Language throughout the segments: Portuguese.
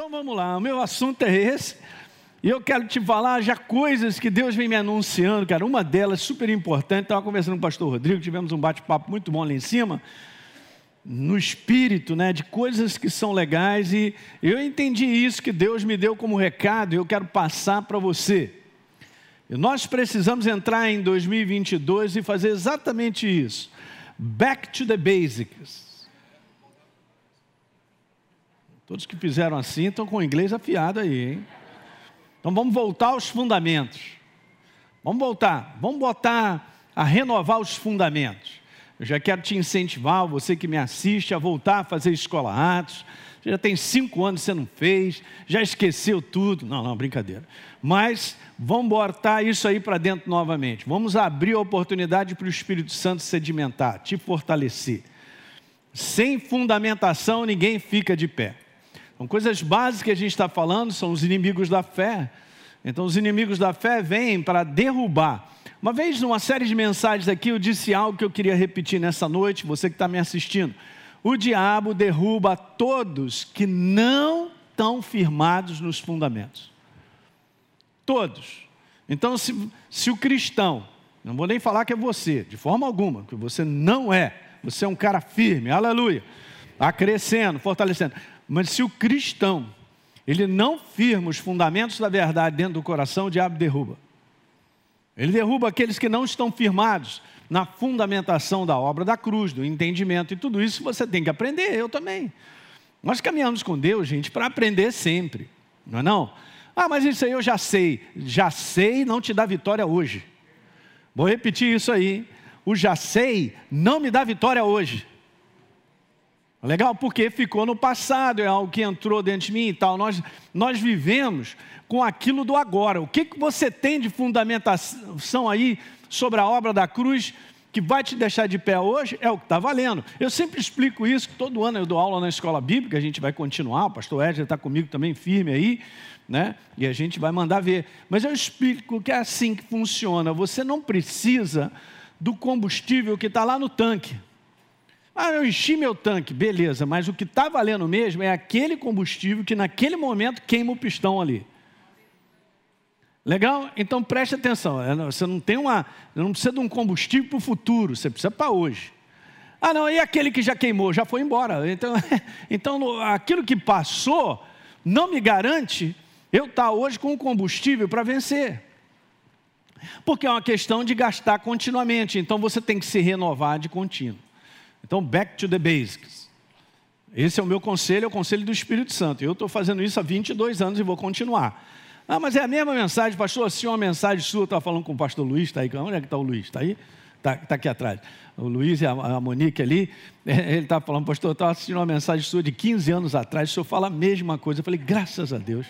Então vamos lá, o meu assunto é esse. E eu quero te falar já coisas que Deus vem me anunciando, cara. Uma delas super importante. Estava conversando com o pastor Rodrigo, tivemos um bate-papo muito bom lá em cima, no espírito, né, de coisas que são legais. E eu entendi isso que Deus me deu como recado e eu quero passar para você. E nós precisamos entrar em 2022 e fazer exatamente isso. Back to the basics. Todos que fizeram assim estão com o inglês afiado aí, hein? Então vamos voltar aos fundamentos. Vamos voltar, vamos botar a renovar os fundamentos. Eu já quero te incentivar, você que me assiste, a voltar a fazer escola Atos. Você já tem cinco anos que você não fez, já esqueceu tudo. Não, não, brincadeira. Mas vamos botar isso aí para dentro novamente. Vamos abrir a oportunidade para o Espírito Santo sedimentar, te fortalecer. Sem fundamentação, ninguém fica de pé. Então, coisas básicas que a gente está falando são os inimigos da fé. Então, os inimigos da fé vêm para derrubar. Uma vez, numa série de mensagens aqui, eu disse algo que eu queria repetir nessa noite, você que está me assistindo. O diabo derruba todos que não estão firmados nos fundamentos. Todos. Então, se, se o cristão, não vou nem falar que é você, de forma alguma, que você não é, você é um cara firme, aleluia, está crescendo, fortalecendo. Mas se o cristão, ele não firma os fundamentos da verdade dentro do coração, o diabo derruba. Ele derruba aqueles que não estão firmados na fundamentação da obra da cruz, do entendimento, e tudo isso você tem que aprender, eu também. Nós caminhamos com Deus, gente, para aprender sempre, não é não? Ah, mas isso aí eu já sei. Já sei não te dá vitória hoje. Vou repetir isso aí. O já sei não me dá vitória hoje. Legal? Porque ficou no passado, é algo que entrou dentro de mim e tal. Nós, nós vivemos com aquilo do agora. O que, que você tem de fundamentação aí sobre a obra da cruz que vai te deixar de pé hoje? É o que está valendo. Eu sempre explico isso, todo ano eu dou aula na escola bíblica, a gente vai continuar, o pastor Edger está comigo também firme aí, né? E a gente vai mandar ver. Mas eu explico que é assim que funciona. Você não precisa do combustível que está lá no tanque. Ah, eu enchi meu tanque, beleza, mas o que está valendo mesmo é aquele combustível que naquele momento queima o pistão ali. Legal? Então preste atenção. É, você não tem uma. Não precisa de um combustível para o futuro, você precisa para hoje. Ah, não, e aquele que já queimou, já foi embora. Então, então aquilo que passou não me garante eu estar tá hoje com o combustível para vencer. Porque é uma questão de gastar continuamente. Então você tem que se renovar de contínuo. Então, back to the basics. Esse é o meu conselho, é o conselho do Espírito Santo. Eu estou fazendo isso há 22 anos e vou continuar. Ah, mas é a mesma mensagem, pastor. Assim, uma mensagem sua, estava falando com o pastor Luiz, está aí. Onde é que está o Luiz? Está aí? Está tá aqui atrás. O Luiz e a, a Monique ali, ele estava falando, pastor, eu estava assistindo uma mensagem sua de 15 anos atrás, o senhor fala a mesma coisa. Eu falei, graças a Deus.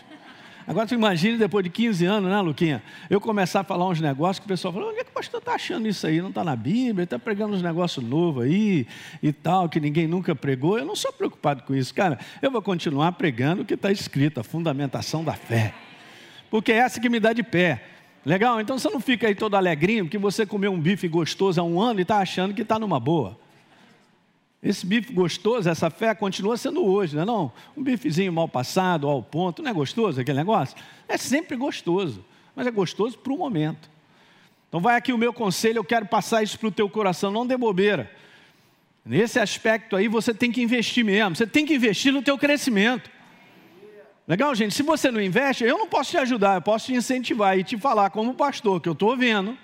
Agora tu imagine depois de 15 anos, né, Luquinha? Eu começar a falar uns negócios que o pessoal fala, onde é que o pastor está achando isso aí? Não está na Bíblia, está pregando uns negócios novos aí e tal, que ninguém nunca pregou. Eu não sou preocupado com isso, cara. Eu vou continuar pregando o que está escrito, a fundamentação da fé. Porque é essa que me dá de pé. Legal? Então você não fica aí todo alegrinho porque você comeu um bife gostoso há um ano e está achando que está numa boa. Esse bife gostoso, essa fé continua sendo hoje, não é não? Um bifezinho mal passado, ao ponto, não é gostoso aquele negócio? É sempre gostoso, mas é gostoso para o momento. Então vai aqui o meu conselho, eu quero passar isso para o teu coração, não dê bobeira. Nesse aspecto aí você tem que investir mesmo, você tem que investir no teu crescimento. Legal, gente? Se você não investe, eu não posso te ajudar, eu posso te incentivar e te falar como pastor, que eu estou vendo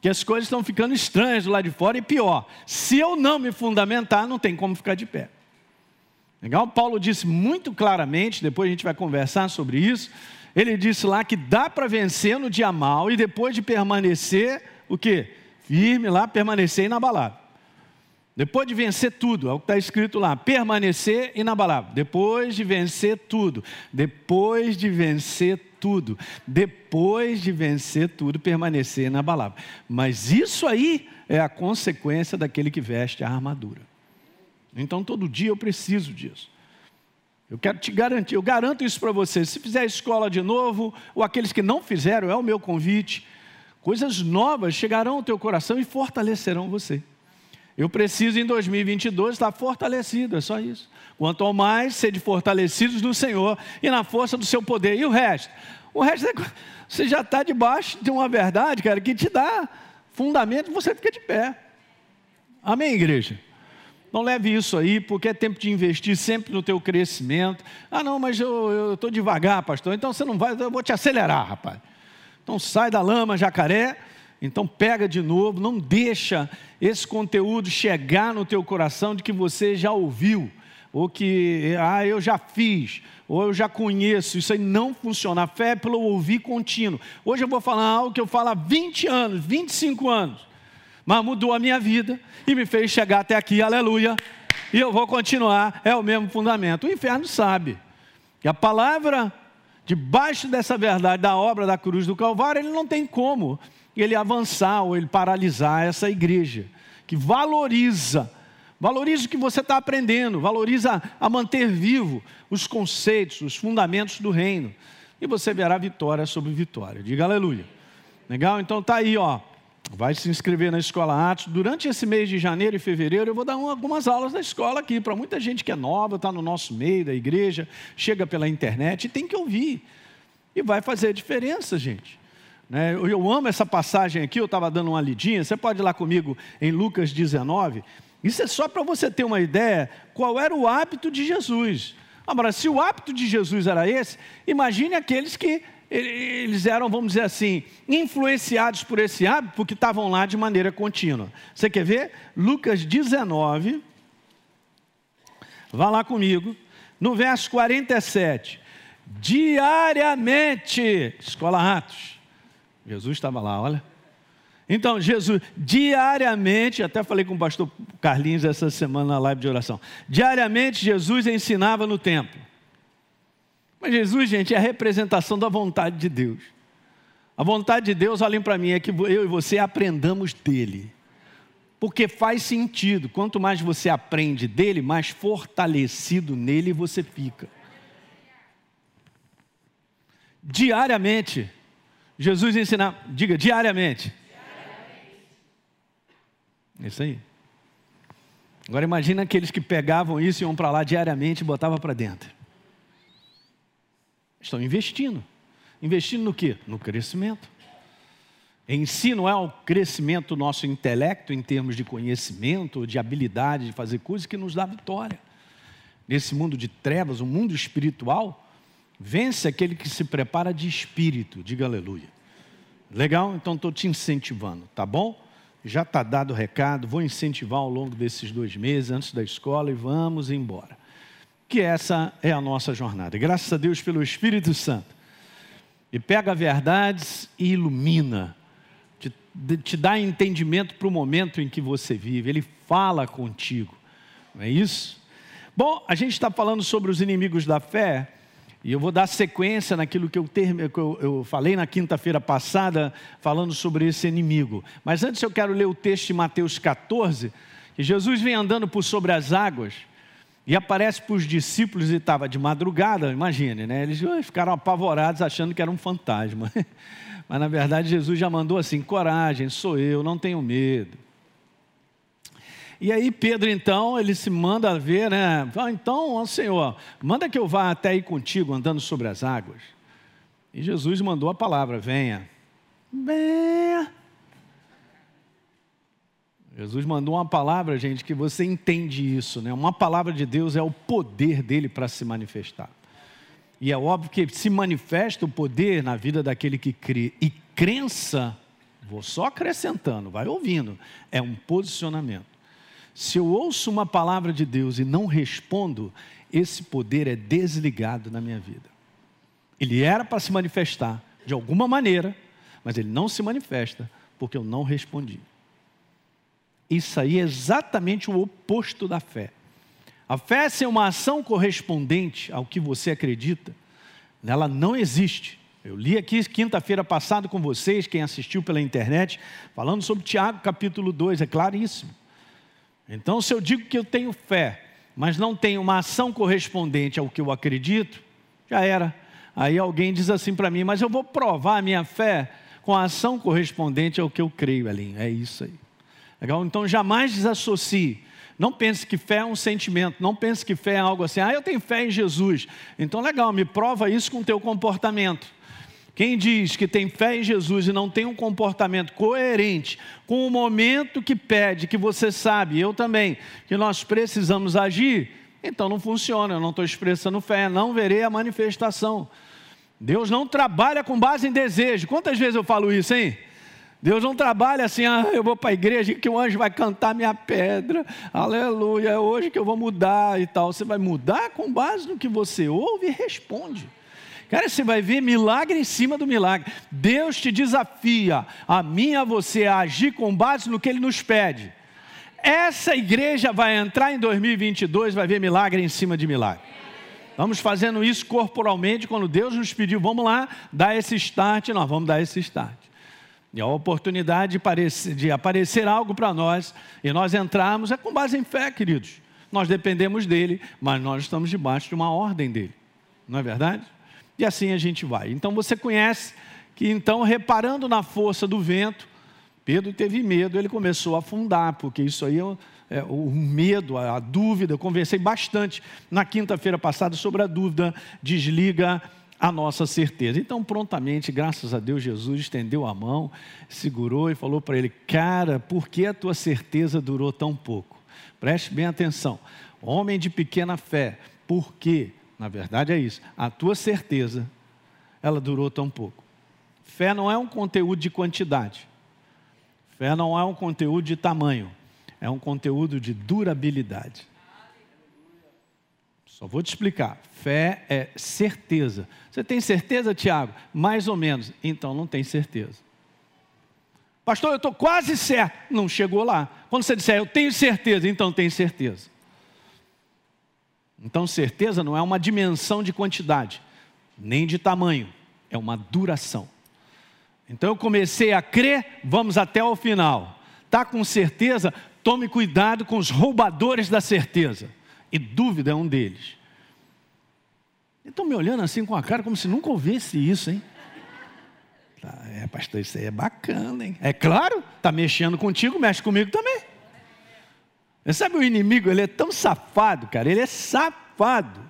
que as coisas estão ficando estranhas do lado de fora e pior, se eu não me fundamentar, não tem como ficar de pé. Legal? Paulo disse muito claramente, depois a gente vai conversar sobre isso. Ele disse lá que dá para vencer no dia mal e depois de permanecer, o quê? Firme lá, permanecer inabalável. Depois de vencer tudo, é o que está escrito lá, permanecer inabalável. Depois de vencer tudo, depois de vencer tudo, depois de vencer tudo, permanecer inabalável. Mas isso aí é a consequência daquele que veste a armadura. Então todo dia eu preciso disso. Eu quero te garantir, eu garanto isso para você. Se fizer escola de novo, ou aqueles que não fizeram, é o meu convite. Coisas novas chegarão ao teu coração e fortalecerão você. Eu preciso em 2022 estar fortalecido, é só isso. Quanto ao mais, sede fortalecidos no Senhor e na força do seu poder. E o resto? O resto é você já está debaixo de uma verdade, cara, que te dá fundamento, você fica de pé. Amém, igreja? Não leve isso aí, porque é tempo de investir sempre no teu crescimento. Ah, não, mas eu estou devagar, pastor. Então você não vai, eu vou te acelerar, rapaz. Então sai da lama, jacaré. Então pega de novo, não deixa esse conteúdo chegar no teu coração de que você já ouviu, ou que, ah, eu já fiz, ou eu já conheço. Isso aí não funciona. A fé é pelo ouvir contínuo. Hoje eu vou falar algo que eu falo há 20 anos, 25 anos mas mudou a minha vida e me fez chegar até aqui, aleluia. E eu vou continuar, é o mesmo fundamento. O inferno sabe. E a palavra, debaixo dessa verdade da obra da cruz do Calvário, ele não tem como ele avançar ou ele paralisar essa igreja, que valoriza, valoriza o que você está aprendendo, valoriza a manter vivo os conceitos, os fundamentos do reino. E você verá vitória sobre vitória. Diga aleluia. Legal? Então tá aí, ó. Vai se inscrever na Escola Atos. Durante esse mês de janeiro e fevereiro, eu vou dar algumas aulas da escola aqui, para muita gente que é nova, está no nosso meio da igreja, chega pela internet e tem que ouvir. E vai fazer diferença, gente. Né? Eu amo essa passagem aqui, eu estava dando uma lidinha. Você pode ir lá comigo em Lucas 19. Isso é só para você ter uma ideia qual era o hábito de Jesus. Agora, se o hábito de Jesus era esse, imagine aqueles que eles eram, vamos dizer assim, influenciados por esse hábito, porque estavam lá de maneira contínua. Você quer ver? Lucas 19, vá lá comigo, no verso 47. Diariamente, Escola Atos, Jesus estava lá, olha. Então, Jesus, diariamente, até falei com o pastor Carlinhos essa semana na live de oração, diariamente Jesus ensinava no templo. Mas Jesus, gente, é a representação da vontade de Deus. A vontade de Deus, olhem para mim, é que eu e você aprendamos dele. Porque faz sentido. Quanto mais você aprende dele, mais fortalecido nele você fica. Diariamente, Jesus ensina, diga diariamente. Isso aí. Agora imagina aqueles que pegavam isso e iam para lá diariamente e botavam para dentro. Estão investindo. Investindo no quê? No crescimento. Em si não é o crescimento do nosso intelecto em termos de conhecimento, de habilidade de fazer coisas que nos dá vitória. Nesse mundo de trevas, o mundo espiritual, vence aquele que se prepara de espírito. Diga aleluia. Legal? Então estou te incentivando, tá bom? Já está dado o recado, vou incentivar ao longo desses dois meses, antes da escola, e vamos embora que essa é a nossa jornada. Graças a Deus pelo Espírito Santo. E pega verdades e ilumina, te, te dá entendimento para o momento em que você vive. Ele fala contigo, não é isso? Bom, a gente está falando sobre os inimigos da fé. E eu vou dar sequência naquilo que eu, ter, que eu, eu falei na quinta-feira passada, falando sobre esse inimigo. Mas antes eu quero ler o texto de Mateus 14, que Jesus vem andando por sobre as águas, e aparece para os discípulos e estava de madrugada, imagine, né? Eles ficaram apavorados achando que era um fantasma. Mas na verdade Jesus já mandou assim: coragem, sou eu, não tenho medo. E aí Pedro então, ele se manda ver, né? Então, ó Senhor, manda que eu vá até aí contigo andando sobre as águas. E Jesus mandou a palavra: venha. Venha. Jesus mandou uma palavra, gente, que você entende isso, né? Uma palavra de Deus é o poder dele para se manifestar. E é óbvio que se manifesta o poder na vida daquele que crê. E crença, vou só acrescentando, vai ouvindo, é um posicionamento. Se eu ouço uma palavra de Deus e não respondo, esse poder é desligado na minha vida. Ele era para se manifestar de alguma maneira, mas ele não se manifesta porque eu não respondi. Isso aí é exatamente o oposto da fé. A fé sem uma ação correspondente ao que você acredita, ela não existe. Eu li aqui quinta-feira passada com vocês, quem assistiu pela internet, falando sobre Tiago capítulo 2, é claríssimo. Então, se eu digo que eu tenho fé, mas não tenho uma ação correspondente ao que eu acredito, já era. Aí alguém diz assim para mim, mas eu vou provar a minha fé com a ação correspondente ao que eu creio, Aline. É isso aí. Legal? Então jamais desassocie. Não pense que fé é um sentimento, não pense que fé é algo assim, ah, eu tenho fé em Jesus. Então, legal, me prova isso com o teu comportamento. Quem diz que tem fé em Jesus e não tem um comportamento coerente com o momento que pede, que você sabe, eu também, que nós precisamos agir, então não funciona, eu não estou expressando fé, não verei a manifestação. Deus não trabalha com base em desejo. Quantas vezes eu falo isso, hein? Deus não trabalha assim, ah, eu vou para a igreja que o anjo vai cantar minha pedra, aleluia, é hoje que eu vou mudar e tal. Você vai mudar com base no que você ouve e responde. Cara, você vai ver milagre em cima do milagre. Deus te desafia, a mim a você, a agir com base no que Ele nos pede. Essa igreja vai entrar em 2022, vai ver milagre em cima de milagre. Vamos fazendo isso corporalmente, quando Deus nos pediu, vamos lá, dar esse start, nós vamos dar esse start. E a oportunidade de aparecer algo para nós e nós entrarmos é com base em fé, queridos. Nós dependemos dele, mas nós estamos debaixo de uma ordem dele. Não é verdade? E assim a gente vai. Então você conhece que então reparando na força do vento, Pedro teve medo, ele começou a afundar, porque isso aí é, é o medo, a, a dúvida. Eu conversei bastante na quinta-feira passada sobre a dúvida, desliga a nossa certeza. Então, prontamente, graças a Deus, Jesus estendeu a mão, segurou e falou para ele: Cara, por que a tua certeza durou tão pouco? Preste bem atenção. Homem de pequena fé, por quê? Na verdade é isso. A tua certeza, ela durou tão pouco. Fé não é um conteúdo de quantidade. Fé não é um conteúdo de tamanho. É um conteúdo de durabilidade. Só vou te explicar. Fé é certeza. Você tem certeza, Tiago? Mais ou menos. Então não tem certeza. Pastor, eu estou quase certo. Não chegou lá. Quando você disser, eu tenho certeza, então tem certeza. Então, certeza não é uma dimensão de quantidade, nem de tamanho, é uma duração. Então, eu comecei a crer, vamos até o final. Está com certeza? Tome cuidado com os roubadores da certeza. E dúvida é um deles. Estão me olhando assim com a cara como se nunca ouvisse isso, hein? Tá, é, pastor, isso aí é bacana, hein? É claro, está mexendo contigo, mexe comigo também. Sabe o inimigo, ele é tão safado, cara, ele é safado.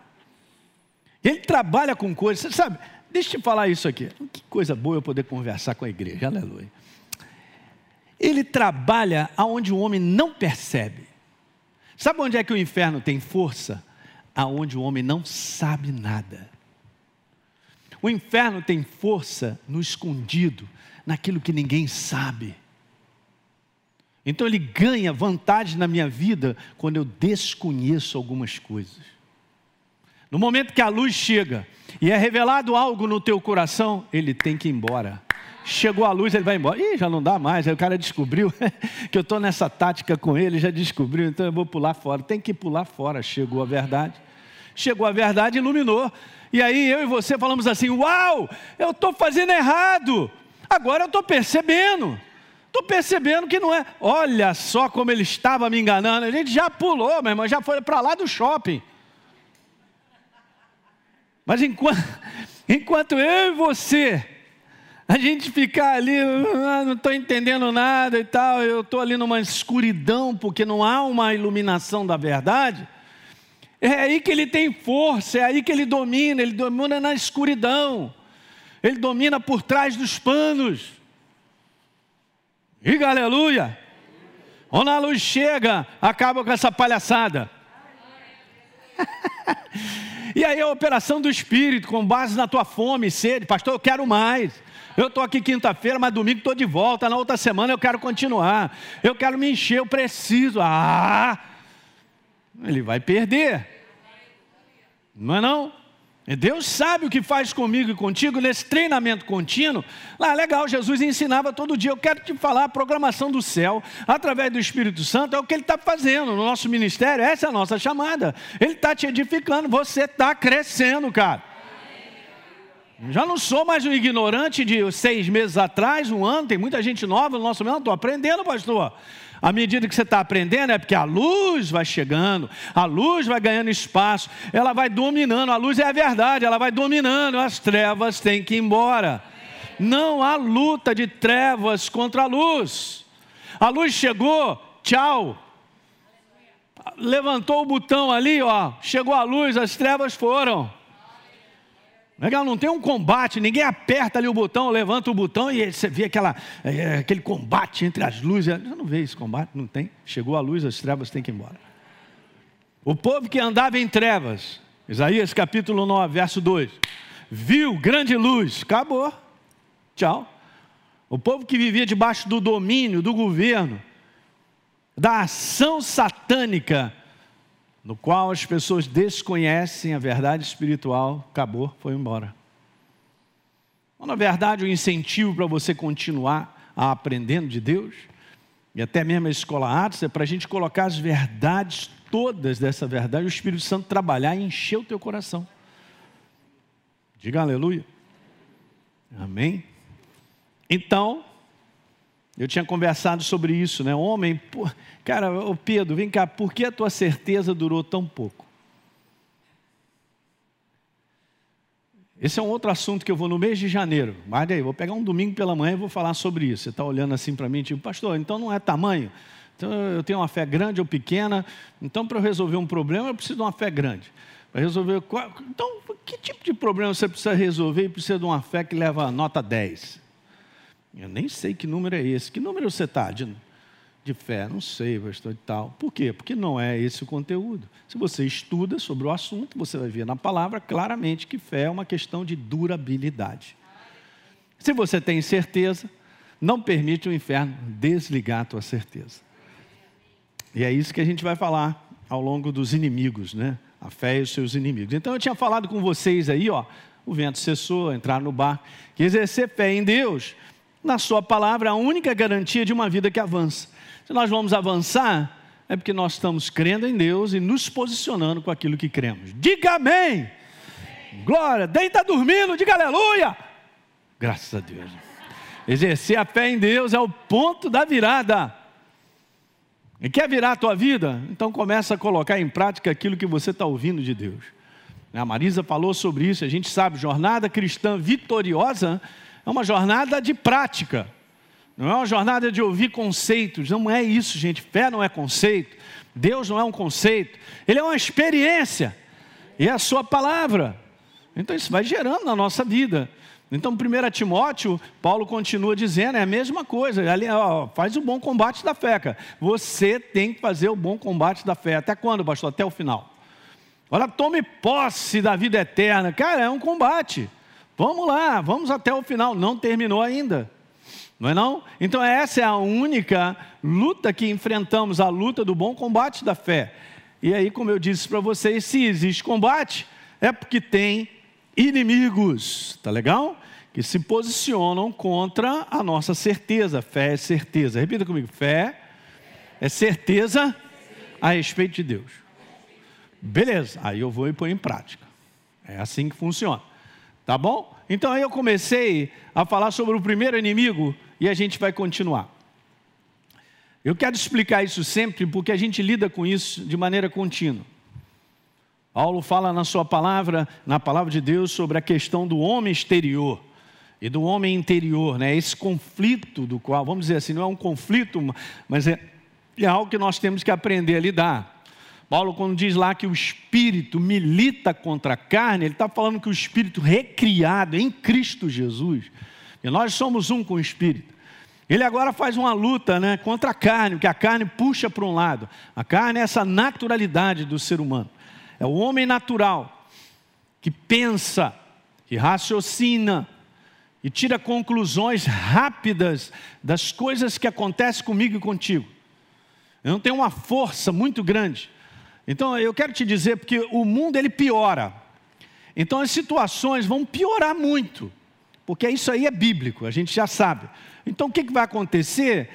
Ele trabalha com coisas, você sabe, deixa eu te falar isso aqui. Que coisa boa eu poder conversar com a igreja, aleluia. Ele trabalha aonde o homem não percebe. Sabe onde é que o inferno tem força? Aonde o homem não sabe nada. O inferno tem força no escondido, naquilo que ninguém sabe. Então ele ganha vantagem na minha vida quando eu desconheço algumas coisas. No momento que a luz chega e é revelado algo no teu coração, ele tem que ir embora. Chegou a luz, ele vai embora. Ih, já não dá mais. Aí o cara descobriu que eu estou nessa tática com ele, já descobriu, então eu vou pular fora. Tem que pular fora. Chegou a verdade. Chegou a verdade, iluminou. E aí eu e você falamos assim: Uau, eu estou fazendo errado. Agora eu estou percebendo. Estou percebendo que não é. Olha só como ele estava me enganando. A gente já pulou, meu irmão, já foi para lá do shopping. Mas enquanto, enquanto eu e você, a gente ficar ali, ah, não estou entendendo nada e tal, eu estou ali numa escuridão, porque não há uma iluminação da verdade. É aí que ele tem força, é aí que ele domina, ele domina na escuridão, ele domina por trás dos panos. Diga aleluia. Quando a luz chega, acaba com essa palhaçada. e aí a operação do Espírito, com base na tua fome e sede, pastor, eu quero mais. Eu estou aqui quinta-feira, mas domingo estou de volta. Na outra semana eu quero continuar. Eu quero me encher, eu preciso. Ah! Ele vai perder. Não é não? Deus sabe o que faz comigo e contigo nesse treinamento contínuo. Lá, legal, Jesus ensinava todo dia. Eu quero te falar a programação do céu, através do Espírito Santo, é o que Ele está fazendo no nosso ministério. Essa é a nossa chamada. Ele está te edificando, você está crescendo, cara. Já não sou mais um ignorante de seis meses atrás, um ano, tem muita gente nova no nosso meio. Estou aprendendo, pastor. À medida que você está aprendendo, é porque a luz vai chegando, a luz vai ganhando espaço, ela vai dominando. A luz é a verdade, ela vai dominando, as trevas têm que ir embora. Não há luta de trevas contra a luz. A luz chegou, tchau. Levantou o botão ali, ó, chegou a luz, as trevas foram. Legal, não tem um combate, ninguém aperta ali o botão, levanta o botão e você vê aquela, é, aquele combate entre as luzes. Você não vê esse combate, não tem. Chegou a luz, as trevas têm que ir embora. O povo que andava em trevas, Isaías capítulo 9, verso 2, viu grande luz, acabou, tchau. O povo que vivia debaixo do domínio, do governo, da ação satânica, no qual as pessoas desconhecem a verdade espiritual, acabou, foi embora. Então, na verdade, o incentivo para você continuar a aprendendo de Deus, e até mesmo a escola Atos, é para a gente colocar as verdades todas dessa verdade, o Espírito Santo trabalhar e encher o teu coração. Diga aleluia. Amém. Então, eu tinha conversado sobre isso, né? Homem, por... cara, ô Pedro, vem cá, por que a tua certeza durou tão pouco? Esse é um outro assunto que eu vou no mês de janeiro. Mas aí, vou pegar um domingo pela manhã e vou falar sobre isso. Você está olhando assim para mim, tipo, pastor, então não é tamanho? Então eu tenho uma fé grande ou pequena. Então, para eu resolver um problema, eu preciso de uma fé grande. Para resolver. Então, que tipo de problema você precisa resolver e precisa de uma fé que leva a nota 10? Eu nem sei que número é esse. Que número você está de, de fé? Não sei, pastor e tal. Por quê? Porque não é esse o conteúdo. Se você estuda sobre o assunto, você vai ver na palavra claramente que fé é uma questão de durabilidade. Se você tem certeza, não permite o inferno desligar a tua certeza. E é isso que a gente vai falar ao longo dos inimigos, né? A fé e os seus inimigos. Então eu tinha falado com vocês aí, ó, o vento cessou, entrar no bar, que exercer fé em Deus na Sua palavra, a única garantia de uma vida que avança. Se nós vamos avançar, é porque nós estamos crendo em Deus e nos posicionando com aquilo que cremos. Diga amém. amém. Glória. Deita dormindo, diga aleluia. Graças a Deus. Exercer a fé em Deus é o ponto da virada. E quer virar a tua vida? Então começa a colocar em prática aquilo que você está ouvindo de Deus. A Marisa falou sobre isso, a gente sabe, jornada cristã vitoriosa é uma jornada de prática. Não é uma jornada de ouvir conceitos. Não é isso, gente. Fé não é conceito. Deus não é um conceito. Ele é uma experiência. E é a sua palavra. Então isso vai gerando na nossa vida. Então, 1 Timóteo, Paulo continua dizendo, é a mesma coisa, ali, ó, faz o bom combate da fé, cara. Você tem que fazer o bom combate da fé. Até quando, pastor? Até o final. Olha, tome posse da vida eterna. Cara, é um combate. Vamos lá, vamos até o final. Não terminou ainda. Não é não? Então essa é a única luta que enfrentamos, a luta do bom combate da fé. E aí, como eu disse para vocês, se existe combate, é porque tem inimigos, tá legal? Que se posicionam contra a nossa certeza. Fé é certeza. Repita comigo: fé é certeza a respeito de Deus. Beleza, aí eu vou e pôr em prática. É assim que funciona. Tá bom? Então aí eu comecei a falar sobre o primeiro inimigo e a gente vai continuar. Eu quero explicar isso sempre porque a gente lida com isso de maneira contínua. Paulo fala na sua palavra, na palavra de Deus, sobre a questão do homem exterior e do homem interior, né? Esse conflito do qual, vamos dizer assim, não é um conflito, mas é, é algo que nós temos que aprender a lidar. Paulo, quando diz lá que o espírito milita contra a carne, ele está falando que o espírito recriado em Cristo Jesus, e nós somos um com o espírito. Ele agora faz uma luta né, contra a carne, porque a carne puxa para um lado. A carne é essa naturalidade do ser humano. É o homem natural que pensa, que raciocina e tira conclusões rápidas das coisas que acontecem comigo e contigo. Eu não tenho uma força muito grande então eu quero te dizer porque o mundo ele piora. Então as situações vão piorar muito, porque isso aí é bíblico, a gente já sabe. Então o que, que vai acontecer?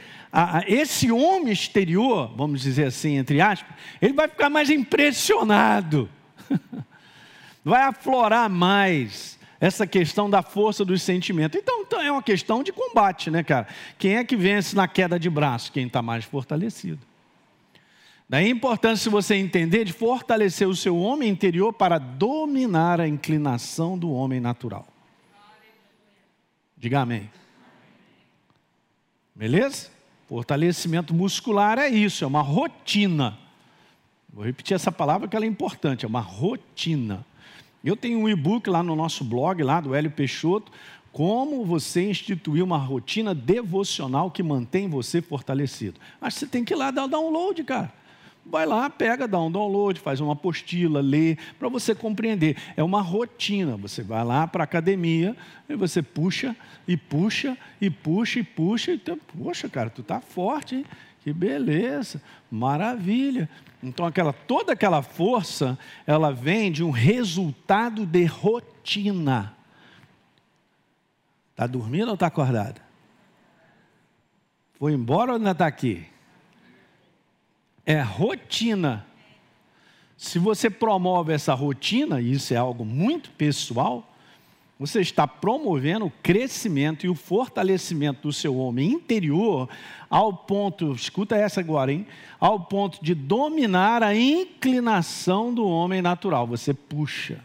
esse homem exterior, vamos dizer assim, entre aspas, ele vai ficar mais impressionado, vai aflorar mais essa questão da força dos sentimentos. Então, então é uma questão de combate, né, cara? Quem é que vence na queda de braço? Quem está mais fortalecido. Daí a importância, se você entender, de fortalecer o seu homem interior para dominar a inclinação do homem natural. Diga amém. Beleza? Fortalecimento muscular é isso, é uma rotina. Vou repetir essa palavra que ela é importante, é uma rotina. Eu tenho um e-book lá no nosso blog, lá do Hélio Peixoto, como você instituir uma rotina devocional que mantém você fortalecido. Mas você tem que ir lá dar o download, cara. Vai lá, pega, dá um download, faz uma apostila, lê, para você compreender. É uma rotina. Você vai lá para a academia e você puxa e puxa e puxa e puxa. E tu, Poxa, cara, tu tá forte, hein? Que beleza, maravilha. Então, aquela, toda aquela força, ela vem de um resultado de rotina. Está dormindo ou está acordado? Foi embora ou ainda está aqui? É rotina. Se você promove essa rotina, e isso é algo muito pessoal, você está promovendo o crescimento e o fortalecimento do seu homem interior ao ponto, escuta essa agora, hein? Ao ponto de dominar a inclinação do homem natural. Você puxa.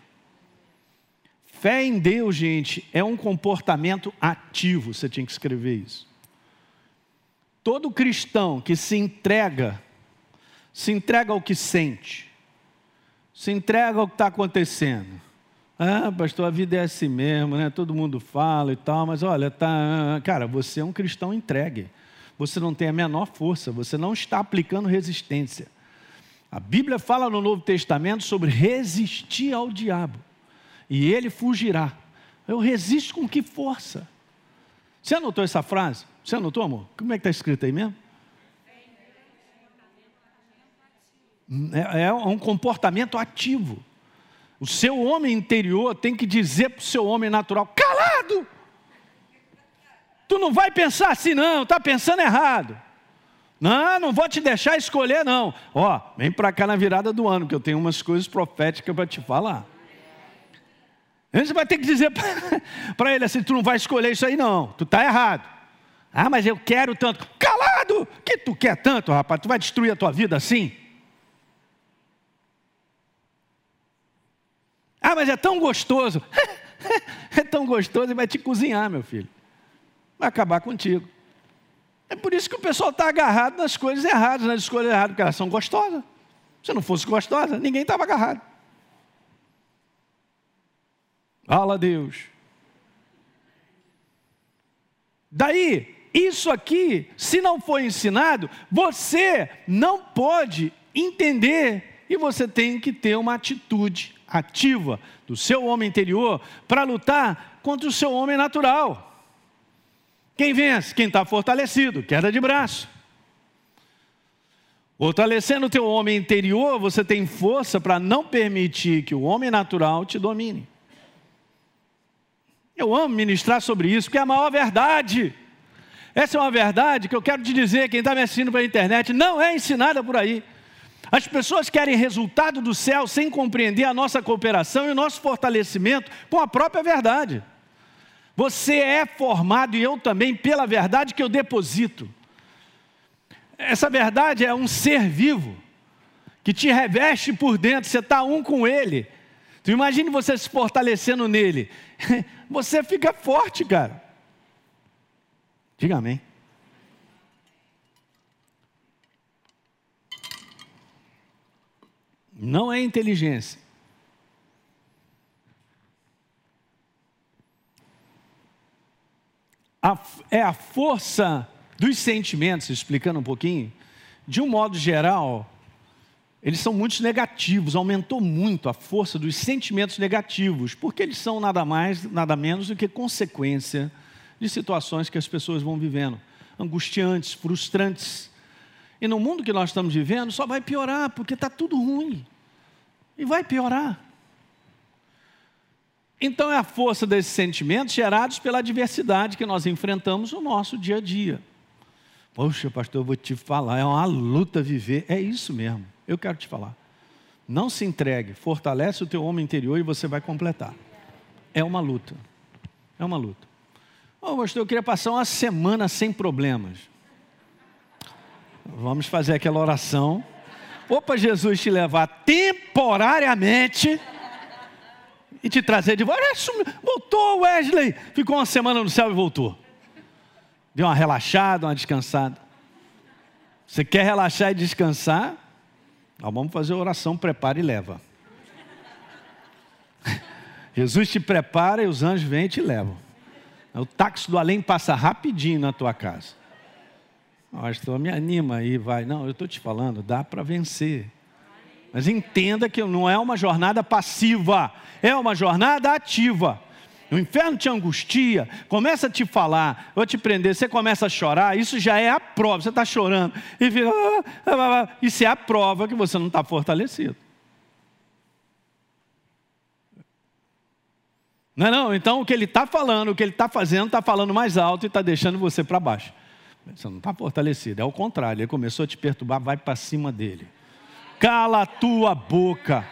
Fé em Deus, gente, é um comportamento ativo. Você tinha que escrever isso. Todo cristão que se entrega se entrega ao que sente, se entrega ao que está acontecendo. Ah, pastor, a vida é assim mesmo, né? Todo mundo fala e tal, mas olha, tá, cara, você é um cristão entregue. Você não tem a menor força, você não está aplicando resistência. A Bíblia fala no Novo Testamento sobre resistir ao diabo, e ele fugirá. Eu resisto com que força? Você anotou essa frase? Você anotou, amor? Como é que está escrito aí mesmo? É, é um comportamento ativo. O seu homem interior tem que dizer para o seu homem natural: calado! Tu não vai pensar assim, não, está pensando errado. Não, não vou te deixar escolher, não. Ó, vem para cá na virada do ano, que eu tenho umas coisas proféticas para te falar. Você vai ter que dizer para ele assim: tu não vai escolher isso aí, não, tu está errado. Ah, mas eu quero tanto. Calado! Que tu quer tanto, rapaz? Tu vai destruir a tua vida assim? Ah, mas é tão gostoso. é tão gostoso e vai te cozinhar, meu filho. Vai acabar contigo. É por isso que o pessoal está agarrado nas coisas erradas, nas escolhas erradas, porque elas são gostosas. Se não fosse gostosa, ninguém estava agarrado. Fala Deus. Daí, isso aqui, se não for ensinado, você não pode entender e você tem que ter uma atitude ativa do seu homem interior para lutar contra o seu homem natural. Quem vence? Quem está fortalecido, queda de braço. Fortalecendo o teu homem interior, você tem força para não permitir que o homem natural te domine. Eu amo ministrar sobre isso, porque é a maior verdade. Essa é uma verdade que eu quero te dizer, quem está me assistindo pela internet, não é ensinada por aí. As pessoas querem resultado do céu sem compreender a nossa cooperação e o nosso fortalecimento com a própria verdade. Você é formado e eu também pela verdade que eu deposito. Essa verdade é um ser vivo que te reveste por dentro, você está um com ele. Tu imagine você se fortalecendo nele. Você fica forte, cara. Diga amém. Não é inteligência. A, é a força dos sentimentos, explicando um pouquinho, de um modo geral, eles são muito negativos, aumentou muito a força dos sentimentos negativos, porque eles são nada mais, nada menos do que consequência de situações que as pessoas vão vivendo, angustiantes, frustrantes, e no mundo que nós estamos vivendo, só vai piorar, porque está tudo ruim. E vai piorar. Então é a força desses sentimentos gerados pela adversidade que nós enfrentamos no nosso dia a dia. Poxa, pastor, eu vou te falar, é uma luta viver. É isso mesmo, eu quero te falar. Não se entregue, fortalece o teu homem interior e você vai completar. É uma luta. É uma luta. Oh, pastor, eu queria passar uma semana sem problemas. Vamos fazer aquela oração. Ou para Jesus te levar temporariamente e te trazer de volta. Voltou Wesley. Ficou uma semana no céu e voltou. Deu uma relaxada, uma descansada. Você quer relaxar e descansar? Nós vamos fazer oração, prepara e leva. Jesus te prepara e os anjos vêm e te levam. O táxi do além passa rapidinho na tua casa. Pastor, me anima aí, vai. Não, eu estou te falando, dá para vencer. Mas entenda que não é uma jornada passiva, é uma jornada ativa. O inferno te angustia, começa a te falar, vou te prender, você começa a chorar, isso já é a prova, você está chorando, e fica, ah, ah, ah, isso é a prova que você não está fortalecido. Não é não? Então o que ele está falando, o que ele está fazendo, está falando mais alto e está deixando você para baixo. Você não está fortalecido, é o contrário, ele começou a te perturbar, vai para cima dele. Cala a tua boca.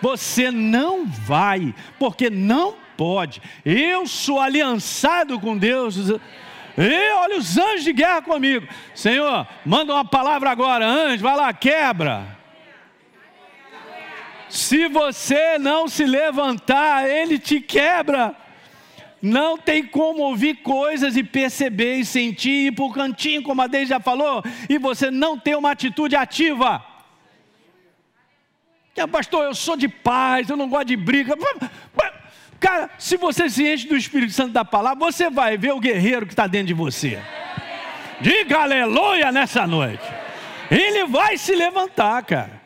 Você não vai, porque não pode. Eu sou aliançado com Deus. E olha os anjos de guerra comigo. Senhor, manda uma palavra agora, anjo, vai lá, quebra. Se você não se levantar, ele te quebra. Não tem como ouvir coisas e perceber e sentir ir o cantinho, como a Deise já falou, e você não ter uma atitude ativa. Ah, pastor, eu sou de paz, eu não gosto de briga. Cara, se você se enche do Espírito Santo da palavra, você vai ver o guerreiro que está dentro de você. Diga aleluia nessa noite. Ele vai se levantar, cara.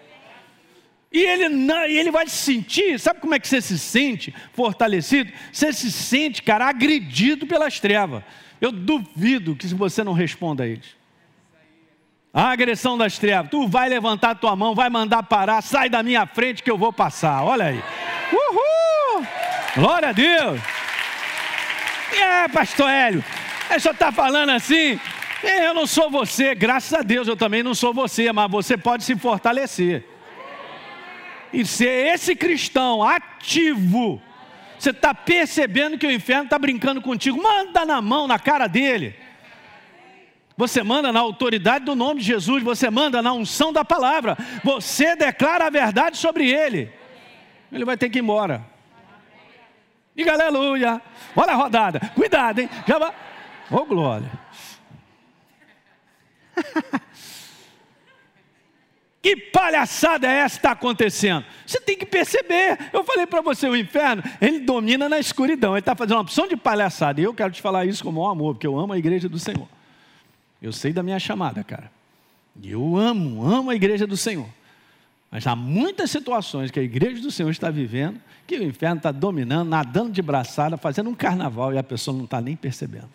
E ele, ele vai se sentir, sabe como é que você se sente fortalecido? Você se sente, cara, agredido pelas trevas. Eu duvido que você não responda a eles. A agressão das trevas, tu vai levantar tua mão, vai mandar parar, sai da minha frente que eu vou passar. Olha aí. Uhul! Glória a Deus. É, pastor Hélio, ele só está falando assim. Eu não sou você, graças a Deus eu também não sou você, mas você pode se fortalecer. E ser esse cristão ativo, você está percebendo que o inferno está brincando contigo, manda na mão, na cara dele. Você manda na autoridade do nome de Jesus, você manda na unção da palavra, você declara a verdade sobre ele. Ele vai ter que ir embora. Diga aleluia. Olha a rodada. Cuidado, hein? Já vai. Ô, oh, glória. que palhaçada é essa que está acontecendo? Você tem que perceber. Eu falei para você, o inferno, ele domina na escuridão. Ele está fazendo uma opção de palhaçada. E eu quero te falar isso com o amor, porque eu amo a igreja do Senhor. Eu sei da minha chamada, cara. Eu amo, amo a igreja do Senhor. Mas há muitas situações que a igreja do Senhor está vivendo que o inferno está dominando, nadando de braçada, fazendo um carnaval e a pessoa não está nem percebendo.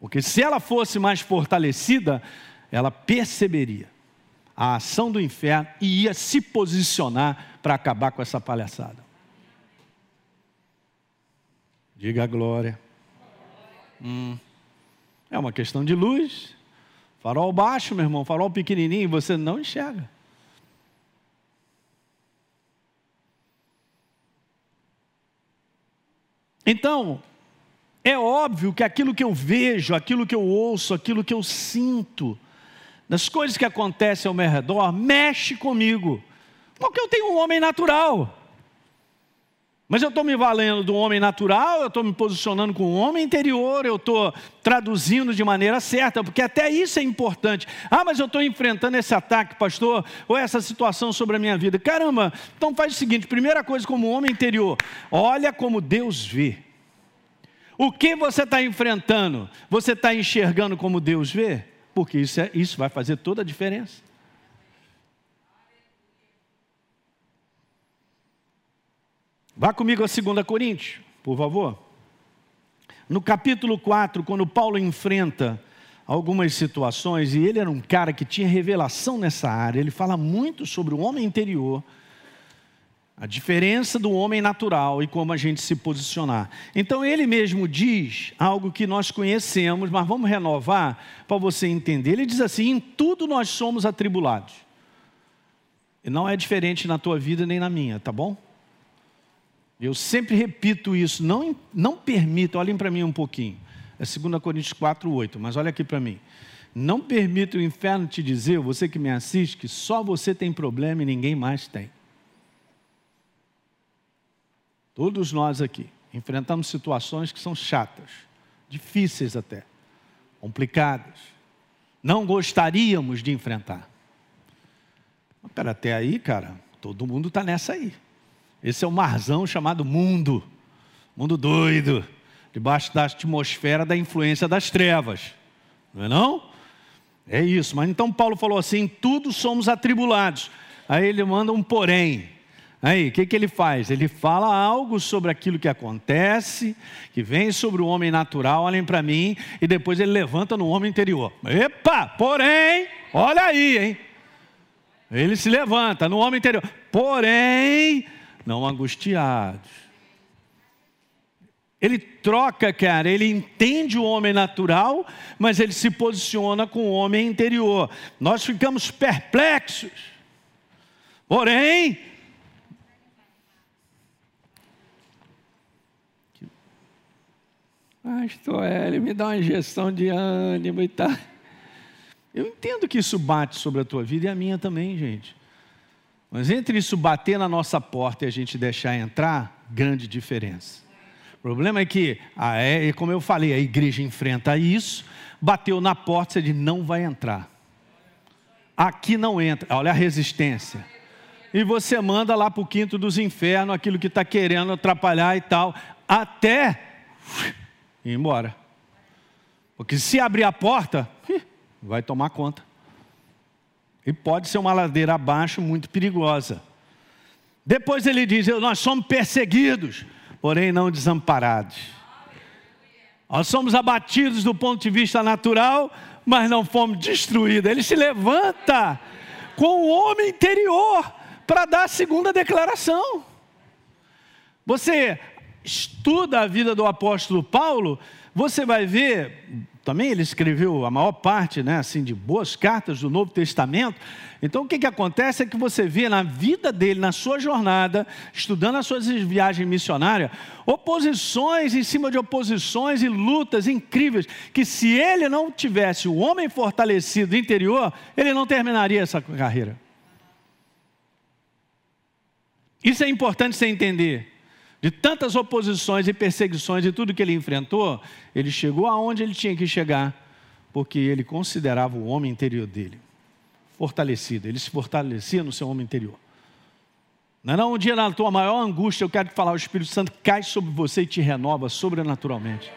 Porque se ela fosse mais fortalecida, ela perceberia a ação do inferno e ia se posicionar para acabar com essa palhaçada. Diga a glória. Hum. É uma questão de luz. Farol baixo, meu irmão, farol pequenininho, você não enxerga. Então, é óbvio que aquilo que eu vejo, aquilo que eu ouço, aquilo que eu sinto, das coisas que acontecem ao meu redor, mexe comigo. Porque eu tenho um homem natural. Mas eu estou me valendo do homem natural, eu estou me posicionando com o homem interior, eu estou traduzindo de maneira certa, porque até isso é importante. Ah, mas eu estou enfrentando esse ataque, pastor, ou essa situação sobre a minha vida. Caramba, então faz o seguinte: primeira coisa, como homem interior, olha como Deus vê. O que você está enfrentando, você está enxergando como Deus vê? Porque isso, é, isso vai fazer toda a diferença. Vá comigo a 2 Coríntios, por favor. No capítulo 4, quando Paulo enfrenta algumas situações, e ele era um cara que tinha revelação nessa área, ele fala muito sobre o homem interior, a diferença do homem natural e como a gente se posicionar. Então ele mesmo diz algo que nós conhecemos, mas vamos renovar para você entender. Ele diz assim: em tudo nós somos atribulados. E não é diferente na tua vida nem na minha, tá bom? Eu sempre repito isso, não, não permita, olhem para mim um pouquinho. É 2 Coríntios 4, 8, mas olha aqui para mim. Não permita o inferno te dizer, você que me assiste, que só você tem problema e ninguém mais tem. Todos nós aqui enfrentamos situações que são chatas, difíceis até, complicadas. não gostaríamos de enfrentar. Mas pera, até aí, cara, todo mundo está nessa aí. Esse é o marzão chamado mundo, mundo doido, debaixo da atmosfera da influência das trevas, não é não? É isso, mas então Paulo falou assim: tudo somos atribulados. Aí ele manda um porém. Aí, o que, que ele faz? Ele fala algo sobre aquilo que acontece, que vem sobre o homem natural, olhem para mim, e depois ele levanta no homem interior. Epa, porém, olha aí, hein? Ele se levanta no homem interior. Porém, não angustiados. Ele troca, cara, ele entende o homem natural, mas ele se posiciona com o homem interior. Nós ficamos perplexos. Porém, Pastor, ele me dá uma injeção de ânimo e tal. Eu entendo que isso bate sobre a tua vida e a minha também, gente. Mas entre isso bater na nossa porta e a gente deixar entrar, grande diferença. O problema é que, ah, é, como eu falei, a igreja enfrenta isso, bateu na porta, você diz, não vai entrar. Aqui não entra, olha a resistência. E você manda lá para o quinto dos infernos aquilo que está querendo atrapalhar e tal, até ir embora. Porque se abrir a porta, vai tomar conta. E pode ser uma ladeira abaixo muito perigosa. Depois ele diz: Nós somos perseguidos, porém não desamparados. Nós somos abatidos do ponto de vista natural, mas não fomos destruídos. Ele se levanta com o homem interior para dar a segunda declaração. Você estuda a vida do apóstolo Paulo, você vai ver, também ele escreveu a maior parte, né, assim, de boas cartas do Novo Testamento. Então, o que, que acontece é que você vê na vida dele, na sua jornada, estudando as suas viagens missionárias, oposições em cima de oposições e lutas incríveis, que se ele não tivesse o homem fortalecido interior, ele não terminaria essa carreira. Isso é importante você entender de tantas oposições e perseguições e tudo que ele enfrentou, ele chegou aonde ele tinha que chegar, porque ele considerava o homem interior dele fortalecido, ele se fortalecia no seu homem interior. Não é não, um dia na tua maior angústia, eu quero te falar, o Espírito Santo cai sobre você e te renova sobrenaturalmente.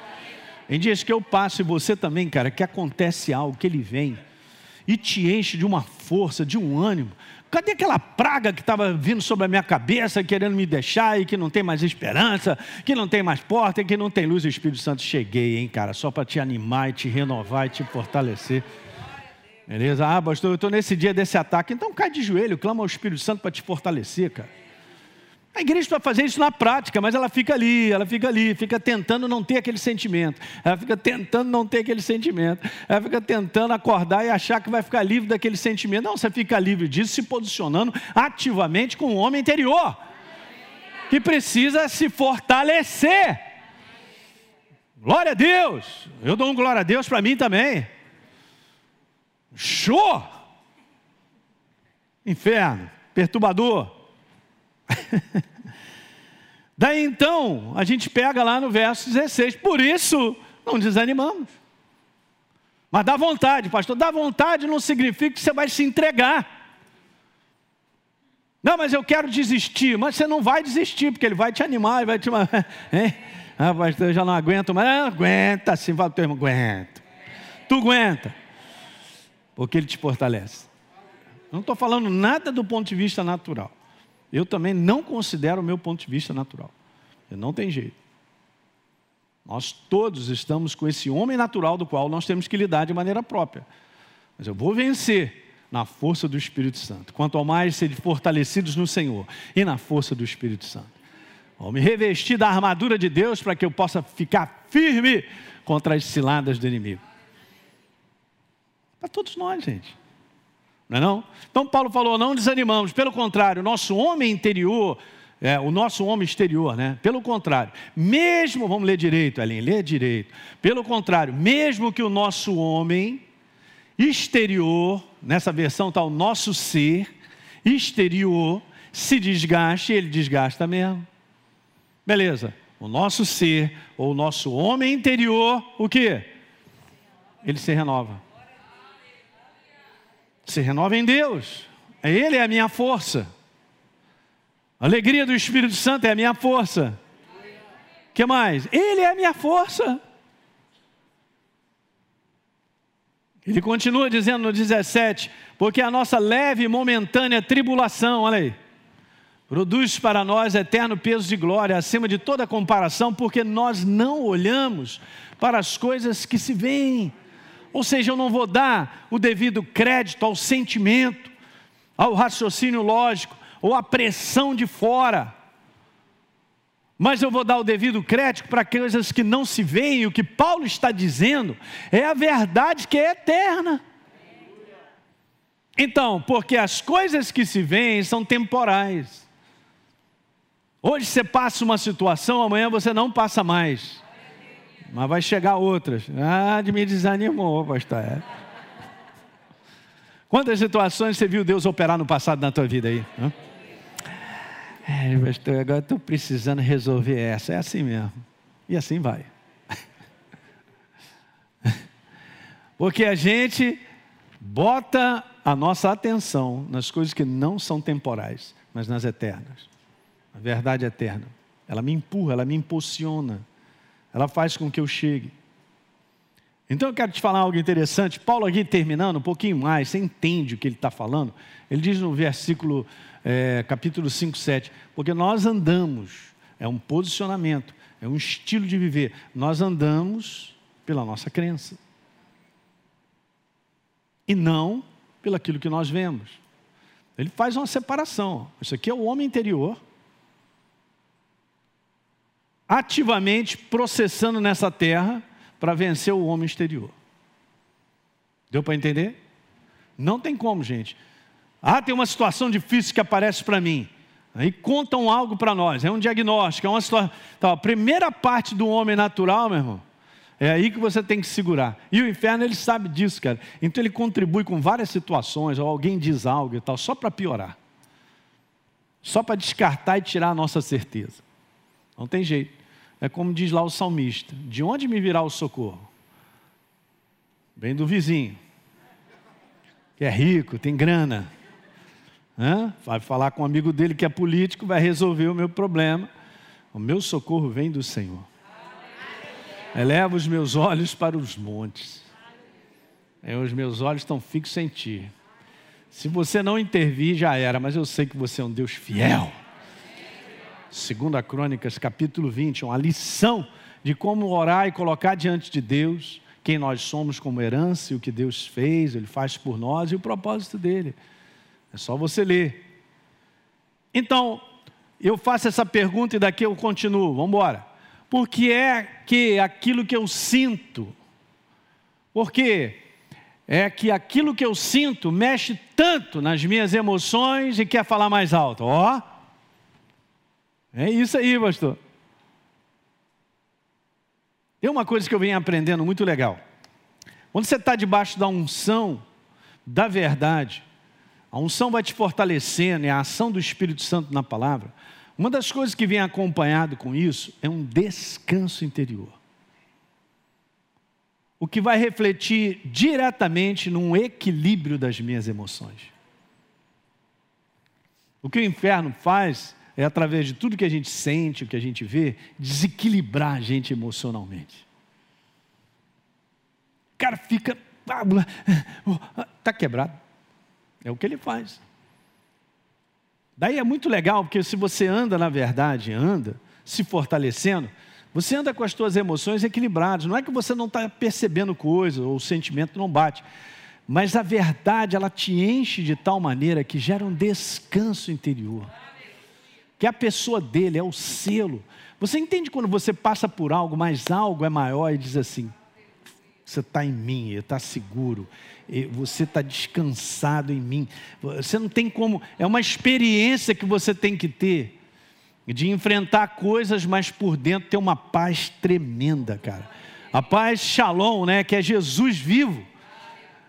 Em dias que eu passo e você também, cara, que acontece algo, que ele vem e te enche de uma força, de um ânimo, Cadê aquela praga que estava vindo sobre a minha cabeça, querendo me deixar e que não tem mais esperança, que não tem mais porta e que não tem luz? O Espírito Santo cheguei, hein, cara, só para te animar e te renovar e te fortalecer. Beleza? Ah, pastor, eu estou nesse dia desse ataque. Então cai de joelho, clama ao Espírito Santo para te fortalecer, cara. A igreja vai fazer isso na prática, mas ela fica ali, ela fica ali, fica tentando não ter aquele sentimento. Ela fica tentando não ter aquele sentimento. Ela fica tentando acordar e achar que vai ficar livre daquele sentimento. Não, você fica livre disso se posicionando ativamente com o homem interior, que precisa se fortalecer. Glória a Deus. Eu dou um glória a Deus para mim também. Show! Inferno, perturbador. Daí então, a gente pega lá no verso 16, por isso não desanimamos. Mas dá vontade, pastor, dá vontade não significa que você vai se entregar. Não, mas eu quero desistir, mas você não vai desistir, porque ele vai te animar, e vai te. Ah, pastor, eu já não aguento, mas não, aguenta, assim, fala o termo, aguento. Tu aguenta, porque ele te fortalece. Não estou falando nada do ponto de vista natural eu também não considero o meu ponto de vista natural. Não tem jeito. Nós todos estamos com esse homem natural do qual nós temos que lidar de maneira própria. Mas eu vou vencer na força do Espírito Santo. Quanto ao mais ser fortalecidos no Senhor e na força do Espírito Santo. Vou me revestir da armadura de Deus para que eu possa ficar firme contra as ciladas do inimigo. Para todos nós, gente. Não é não? Então Paulo falou, não desanimamos, pelo contrário, o nosso homem interior, é, o nosso homem exterior, né? Pelo contrário, mesmo, vamos ler direito, Aline, lê direito. Pelo contrário, mesmo que o nosso homem exterior, nessa versão está o nosso ser exterior, se desgaste, ele desgasta mesmo. Beleza. O nosso ser, ou o nosso homem interior, o que? Ele se renova. Se renova em Deus. Ele é a minha força. A alegria do Espírito Santo é a minha força. O que mais? Ele é a minha força. Ele continua dizendo no 17: porque a nossa leve e momentânea tribulação, olha aí, produz para nós eterno peso de glória, acima de toda comparação, porque nós não olhamos para as coisas que se veem. Ou seja, eu não vou dar o devido crédito ao sentimento, ao raciocínio lógico, ou à pressão de fora. Mas eu vou dar o devido crédito para coisas que não se veem, o que Paulo está dizendo é a verdade que é eterna. Então, porque as coisas que se veem são temporais. Hoje você passa uma situação, amanhã você não passa mais. Mas vai chegar outras. Ah, me desanimou, pastor. É. Quantas situações você viu Deus operar no passado na tua vida aí? É, pastor, agora estou precisando resolver essa. É assim mesmo. E assim vai. Porque a gente bota a nossa atenção nas coisas que não são temporais, mas nas eternas. A verdade eterna. Ela me empurra, ela me impulsiona, ela faz com que eu chegue. Então eu quero te falar algo interessante. Paulo aqui terminando um pouquinho mais, você entende o que ele está falando? Ele diz no versículo, é, capítulo 5, 7, porque nós andamos, é um posicionamento, é um estilo de viver, nós andamos pela nossa crença. E não pelo aquilo que nós vemos. Ele faz uma separação. Isso aqui é o homem interior, ativamente processando nessa terra para vencer o homem exterior. Deu para entender? Não tem como, gente. Ah, tem uma situação difícil que aparece para mim. Aí contam algo para nós, é um diagnóstico, é uma situação. Então, a primeira parte do homem natural, meu irmão, é aí que você tem que segurar. E o inferno, ele sabe disso, cara. Então ele contribui com várias situações, ou alguém diz algo e tal, só para piorar. Só para descartar e tirar a nossa certeza. Não tem jeito. É como diz lá o salmista: de onde me virá o socorro? Vem do vizinho, que é rico, tem grana. Hã? Vai falar com um amigo dele que é político, vai resolver o meu problema. O meu socorro vem do Senhor. Eleva os meus olhos para os montes. É, os meus olhos estão fixos em ti. Se você não intervir, já era, mas eu sei que você é um Deus fiel. Segunda Crônicas, capítulo 20, uma lição de como orar e colocar diante de Deus quem nós somos como herança e o que Deus fez, Ele faz por nós e o propósito dele. É só você ler. Então, eu faço essa pergunta e daqui eu continuo. Vamos embora porque é que aquilo que eu sinto, porque é que aquilo que eu sinto mexe tanto nas minhas emoções e quer falar mais alto. Ó, é isso aí, pastor. Tem uma coisa que eu venho aprendendo muito legal. Quando você está debaixo da unção da verdade, a unção vai te fortalecendo, é a ação do Espírito Santo na palavra. Uma das coisas que vem acompanhado com isso é um descanso interior. O que vai refletir diretamente num equilíbrio das minhas emoções. O que o inferno faz é, através de tudo que a gente sente, o que a gente vê, desequilibrar a gente emocionalmente. O cara fica. Está quebrado. É o que ele faz. Daí é muito legal, porque se você anda na verdade, anda se fortalecendo, você anda com as suas emoções equilibradas. Não é que você não está percebendo coisas ou o sentimento não bate, mas a verdade ela te enche de tal maneira que gera um descanso interior. Que a pessoa dele é o selo. Você entende quando você passa por algo, mas algo é maior e diz assim: você está em mim, está seguro, você está descansado em mim. Você não tem como, é uma experiência que você tem que ter de enfrentar coisas, mas por dentro ter uma paz tremenda, cara. A paz shalom, né, que é Jesus vivo.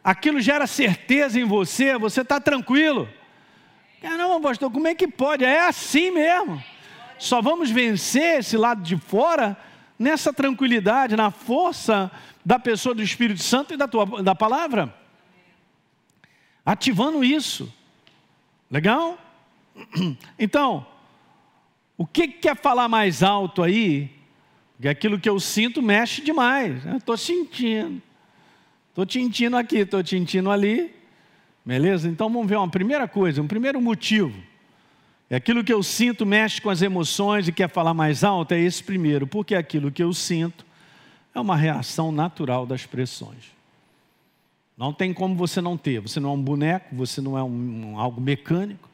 Aquilo gera certeza em você, você está tranquilo. Caramba, pastor, como é que pode? É assim mesmo. Só vamos vencer esse lado de fora nessa tranquilidade, na força da pessoa do Espírito Santo e da, tua, da palavra. ativando isso. Legal? Então, o que quer falar mais alto aí? Porque aquilo que eu sinto mexe demais. Estou sentindo. Estou tintindo aqui, estou tintindo ali. Beleza? Então vamos ver uma primeira coisa, um primeiro motivo. É aquilo que eu sinto mexe com as emoções e quer falar mais alto, é esse primeiro, porque aquilo que eu sinto é uma reação natural das pressões. Não tem como você não ter. Você não é um boneco, você não é um, um, algo mecânico.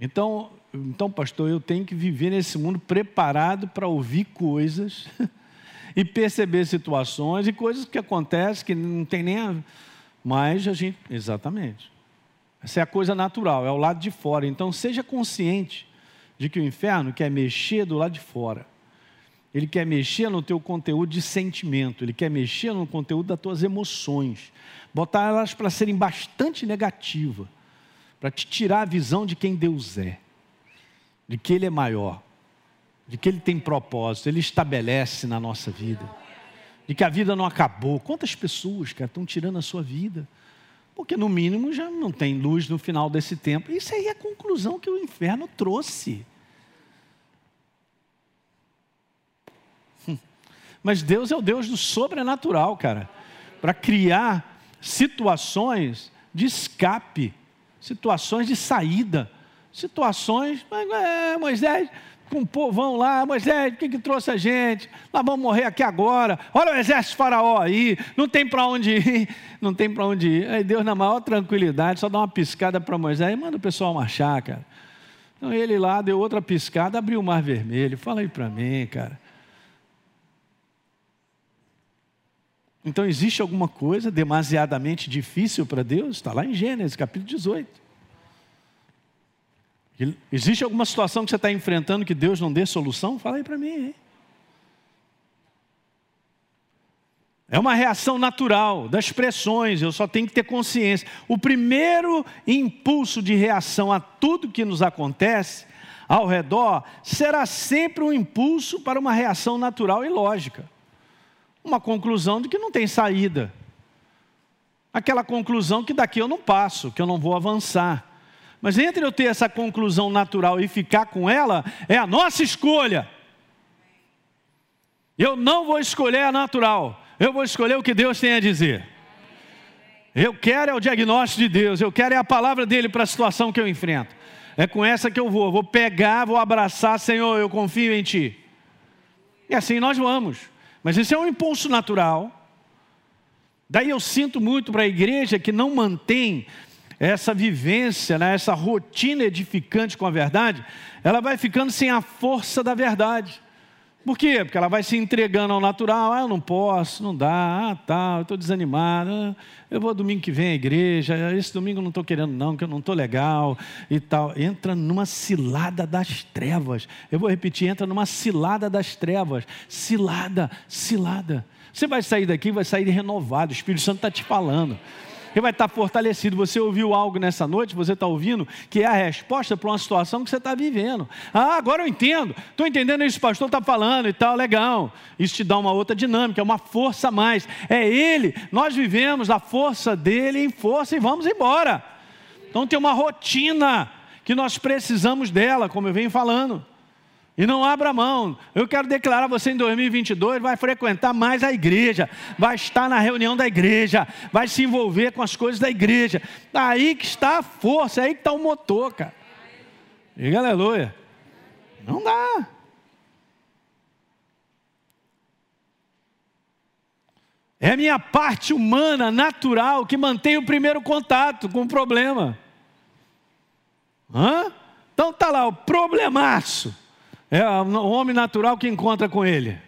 Então, então, pastor, eu tenho que viver nesse mundo preparado para ouvir coisas e perceber situações e coisas que acontecem que não tem nem a... Mas a gente. Exatamente. Essa é a coisa natural, é o lado de fora. Então seja consciente de que o inferno quer mexer do lado de fora. Ele quer mexer no teu conteúdo de sentimento, ele quer mexer no conteúdo das tuas emoções, botar elas para serem bastante negativas, para te tirar a visão de quem Deus é, de que Ele é maior, de que Ele tem propósito, Ele estabelece na nossa vida, de que a vida não acabou. Quantas pessoas, cara, estão tirando a sua vida? Porque, no mínimo, já não tem luz no final desse tempo. Isso aí é a conclusão que o inferno trouxe. Hum. Mas Deus é o Deus do sobrenatural, cara, para criar situações de escape, situações de saída, situações. É, Moisés, com o povão lá, Moisés, o que, que trouxe a gente? Nós vamos morrer aqui agora. Olha o exército faraó aí, não tem para onde ir, não tem para onde ir. Aí Deus, na maior tranquilidade, só dá uma piscada para Moisés e manda o pessoal marchar, cara. Então ele lá deu outra piscada, abriu o mar vermelho. Fala aí para mim, cara. Então existe alguma coisa demasiadamente difícil para Deus? Está lá em Gênesis, capítulo 18. Existe alguma situação que você está enfrentando que Deus não dê solução? Fala aí para mim. Hein? É uma reação natural das pressões, eu só tenho que ter consciência. O primeiro impulso de reação a tudo que nos acontece ao redor será sempre um impulso para uma reação natural e lógica. Uma conclusão de que não tem saída. Aquela conclusão que daqui eu não passo, que eu não vou avançar. Mas entre eu ter essa conclusão natural e ficar com ela, é a nossa escolha. Eu não vou escolher a natural, eu vou escolher o que Deus tem a dizer. Eu quero é o diagnóstico de Deus, eu quero é a palavra dele para a situação que eu enfrento. É com essa que eu vou, vou pegar, vou abraçar, Senhor, eu confio em Ti. E assim nós vamos. Mas isso é um impulso natural. Daí eu sinto muito para a igreja que não mantém essa vivência, né, essa rotina edificante com a verdade, ela vai ficando sem a força da verdade. Por quê? Porque ela vai se entregando ao natural. Ah, eu não posso, não dá, ah, tá, eu estou desanimado. Ah, eu vou domingo que vem à igreja, esse domingo eu não estou querendo, não, que eu não estou legal e tal. Entra numa cilada das trevas. Eu vou repetir: entra numa cilada das trevas. Cilada, cilada. Você vai sair daqui, vai sair renovado. O Espírito Santo está te falando. Ele vai estar fortalecido. Você ouviu algo nessa noite, você está ouvindo, que é a resposta para uma situação que você está vivendo. Ah, agora eu entendo. Estou entendendo isso, o pastor está falando e tal, legal. Isso te dá uma outra dinâmica, é uma força a mais. É Ele, nós vivemos a força dele em força e vamos embora. Então tem uma rotina que nós precisamos dela, como eu venho falando. E não abra mão. Eu quero declarar você em 2022 vai frequentar mais a igreja, vai estar na reunião da igreja, vai se envolver com as coisas da igreja. Aí que está a força, aí que está o motor, cara. Diga aleluia. Não dá. É a minha parte humana, natural, que mantém o primeiro contato com o problema. Hã? Então tá lá, o problemaço. É o homem natural que encontra com ele.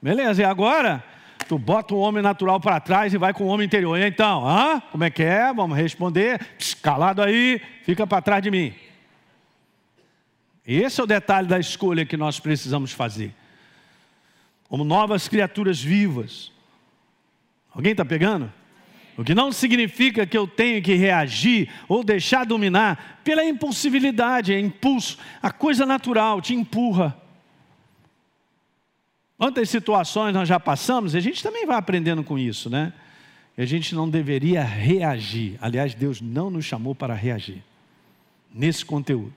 Beleza, e agora? Tu bota o homem natural para trás e vai com o homem interior. E então, hã? como é que é? Vamos responder. calado aí, fica para trás de mim. Esse é o detalhe da escolha que nós precisamos fazer. Como novas criaturas vivas. Alguém está pegando? O que não significa que eu tenho que reagir ou deixar dominar pela impulsividade, é impulso. A coisa natural te empurra. Quantas situações nós já passamos, e a gente também vai aprendendo com isso, né? A gente não deveria reagir. Aliás, Deus não nos chamou para reagir nesse conteúdo.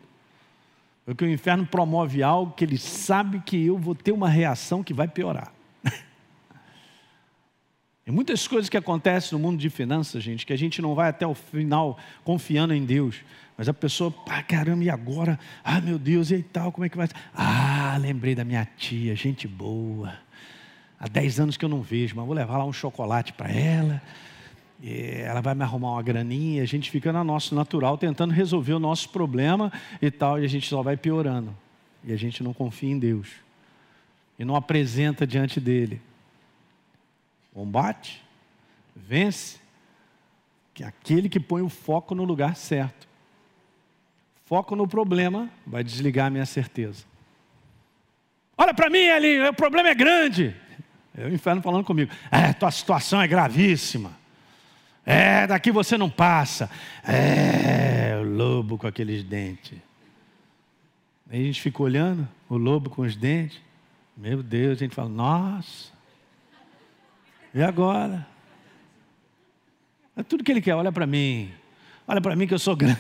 Porque o inferno promove algo que ele sabe que eu vou ter uma reação que vai piorar. E muitas coisas que acontecem no mundo de finanças, gente, que a gente não vai até o final confiando em Deus. Mas a pessoa, pá, caramba, e agora? Ah, meu Deus, e tal, como é que vai? Ah, lembrei da minha tia, gente boa. Há 10 anos que eu não vejo, mas vou levar lá um chocolate para ela. ela vai me arrumar uma graninha, a gente fica na nosso natural tentando resolver o nosso problema e tal, e a gente só vai piorando. E a gente não confia em Deus. E não apresenta diante dele combate, vence, que é aquele que põe o foco no lugar certo. Foco no problema vai desligar a minha certeza. Olha para mim, Eli, o problema é grande. É o inferno falando comigo. É, tua situação é gravíssima. É, daqui você não passa. É, o lobo com aqueles dentes. Aí a gente fica olhando o lobo com os dentes. Meu Deus, a gente fala, nossa. E agora? É tudo que ele quer, olha para mim. Olha para mim que eu sou grande.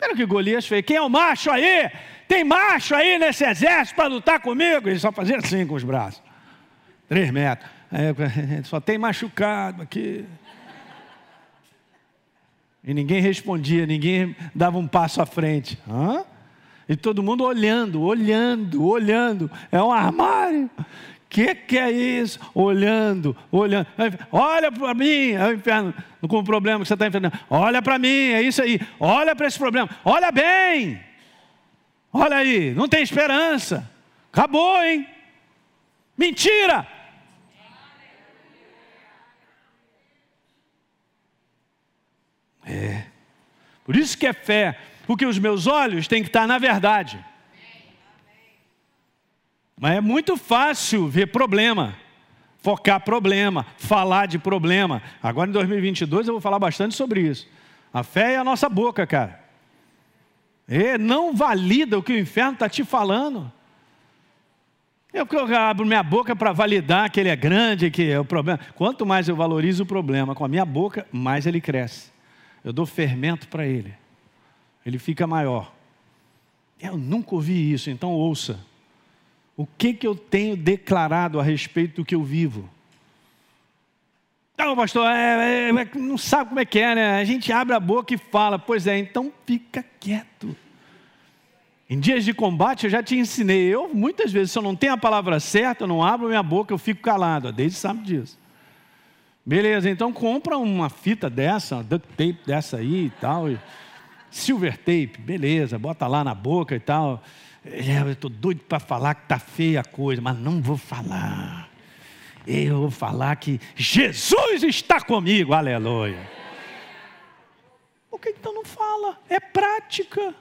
Era o que Golias fez. Quem é o macho aí? Tem macho aí nesse exército para lutar comigo? Ele só fazia assim com os braços. Três metros. Aí, só tem machucado aqui. E ninguém respondia, ninguém dava um passo à frente. Hã? E todo mundo olhando, olhando, olhando. É um armário que, que é isso? Olhando, olhando. Olha para mim, é o inferno, com o problema que você está enfrentando. Olha para mim, é isso aí. Olha para esse problema. Olha bem. Olha aí, não tem esperança. Acabou, hein? Mentira! É. Por isso que é fé, porque os meus olhos têm que estar na verdade. Mas é muito fácil ver problema, focar problema, falar de problema. Agora em 2022 eu vou falar bastante sobre isso. A fé é a nossa boca, cara. E não valida o que o inferno está te falando. Eu, eu abro minha boca para validar que ele é grande, que é o problema. Quanto mais eu valorizo o problema com a minha boca, mais ele cresce. Eu dou fermento para ele. Ele fica maior. Eu nunca ouvi isso, então ouça. O que, que eu tenho declarado a respeito do que eu vivo? Não, pastor, é, é, é, não sabe como é que é, né? A gente abre a boca e fala, pois é, então fica quieto. Em dias de combate eu já te ensinei. Eu, muitas vezes, se eu não tenho a palavra certa, eu não abro minha boca, eu fico calado. A Deise sabe disso. Beleza, então compra uma fita dessa, uma duct tape dessa aí e tal. Silver tape, beleza, bota lá na boca e tal. É, eu estou doido para falar que está feia a coisa, mas não vou falar. Eu vou falar que Jesus está comigo, aleluia. Por que então não fala? É prática.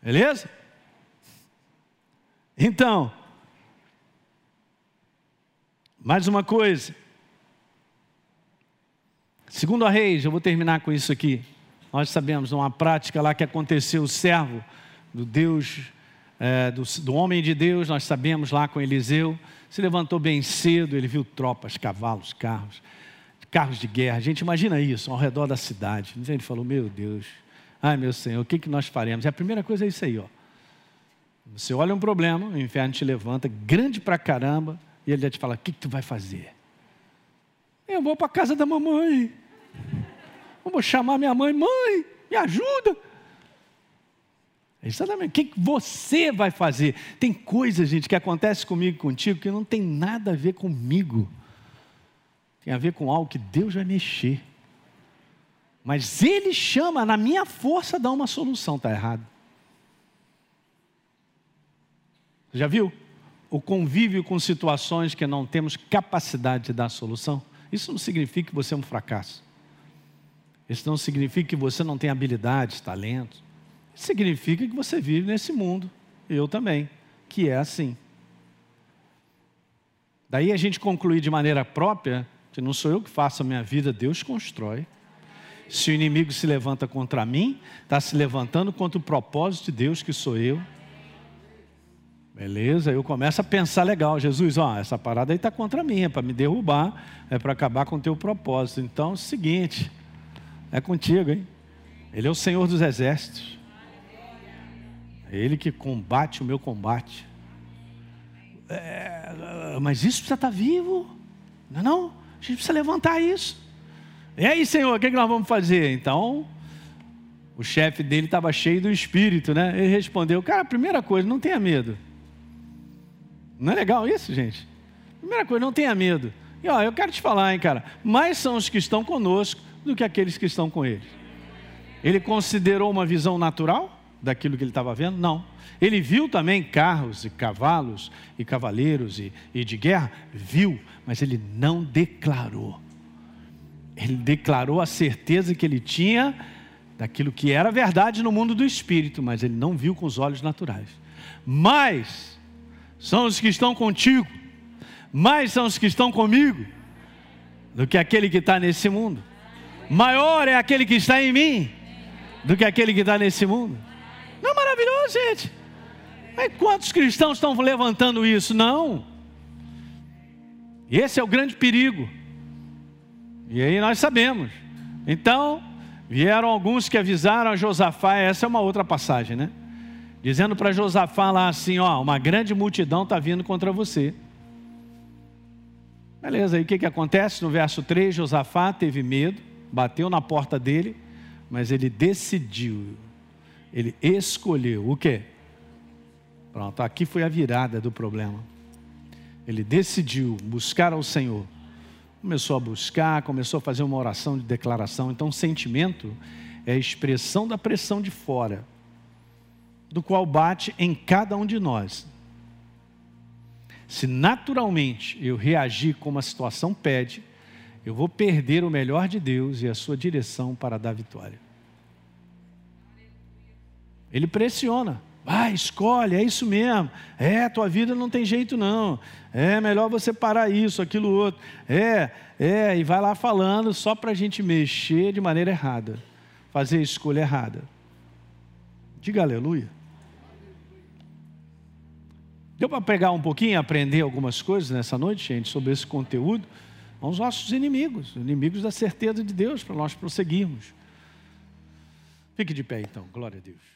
Beleza? Então, mais uma coisa. Segundo a Reis, eu vou terminar com isso aqui. Nós sabemos uma prática lá que aconteceu, o servo do Deus é, do, do, homem de Deus, nós sabemos lá com Eliseu, se levantou bem cedo, ele viu tropas, cavalos, carros, carros de guerra. Gente, imagina isso, ao redor da cidade. Ele falou: Meu Deus, ai meu Senhor, o que, que nós faremos? E a primeira coisa é isso aí, ó. Você olha um problema, o inferno te levanta, grande pra caramba, e ele já te fala: O que, que tu vai fazer? Eu vou para casa da mamãe. Vou chamar minha mãe, mãe, me ajuda. Exatamente. O que você vai fazer? Tem coisas, gente, que acontece comigo e contigo que não tem nada a ver comigo. Tem a ver com algo que Deus vai mexer. Mas Ele chama, na minha força, dá uma solução. Está errado. Já viu? O convívio com situações que não temos capacidade de dar solução. Isso não significa que você é um fracasso. Isso não significa que você não tem habilidades, talentos significa que você vive nesse mundo, eu também, que é assim. Daí a gente concluir de maneira própria que não sou eu que faço a minha vida, Deus constrói. Se o inimigo se levanta contra mim, está se levantando contra o propósito de Deus que sou eu. Beleza, eu começo a pensar legal, Jesus, ó, essa parada aí está contra mim, é para me derrubar, é para acabar com o teu propósito. Então, é o seguinte, é contigo, hein? Ele é o Senhor dos exércitos. É Ele que combate o meu combate. É, mas isso precisa estar tá vivo, não é não? A gente precisa levantar isso. E aí, Senhor, o que, é que nós vamos fazer? Então, o chefe dele estava cheio do espírito, né? Ele respondeu: Cara, primeira coisa, não tenha medo. Não é legal isso, gente? Primeira coisa, não tenha medo. E ó, eu quero te falar, hein, cara, mais são os que estão conosco do que aqueles que estão com eles. Ele considerou uma visão natural daquilo que ele estava vendo? Não. Ele viu também carros e cavalos e cavaleiros e, e de guerra? Viu, mas ele não declarou. Ele declarou a certeza que ele tinha daquilo que era verdade no mundo do espírito, mas ele não viu com os olhos naturais. Mas são os que estão contigo, mais são os que estão comigo do que aquele que está nesse mundo. Maior é aquele que está em mim do que aquele que está nesse mundo. Gente? Mas quantos cristãos estão levantando isso? Não. Esse é o grande perigo. E aí nós sabemos. Então, vieram alguns que avisaram a Josafá, essa é uma outra passagem, né? dizendo para Josafá lá assim: ó, uma grande multidão está vindo contra você. Beleza, aí o que, que acontece? No verso 3, Josafá teve medo, bateu na porta dele, mas ele decidiu, ele escolheu o quê? Pronto, aqui foi a virada do problema. Ele decidiu buscar ao Senhor. Começou a buscar, começou a fazer uma oração de declaração. Então, sentimento é a expressão da pressão de fora do qual bate em cada um de nós. Se naturalmente eu reagir como a situação pede, eu vou perder o melhor de Deus e a sua direção para dar vitória. Ele pressiona. Vai, escolhe, é isso mesmo. É, tua vida não tem jeito não. É melhor você parar isso, aquilo outro. É, é, e vai lá falando só para a gente mexer de maneira errada, fazer a escolha errada. Diga aleluia. Deu para pegar um pouquinho, aprender algumas coisas nessa noite, gente, sobre esse conteúdo? São os nossos inimigos, inimigos da certeza de Deus, para nós prosseguirmos. Fique de pé então, glória a Deus.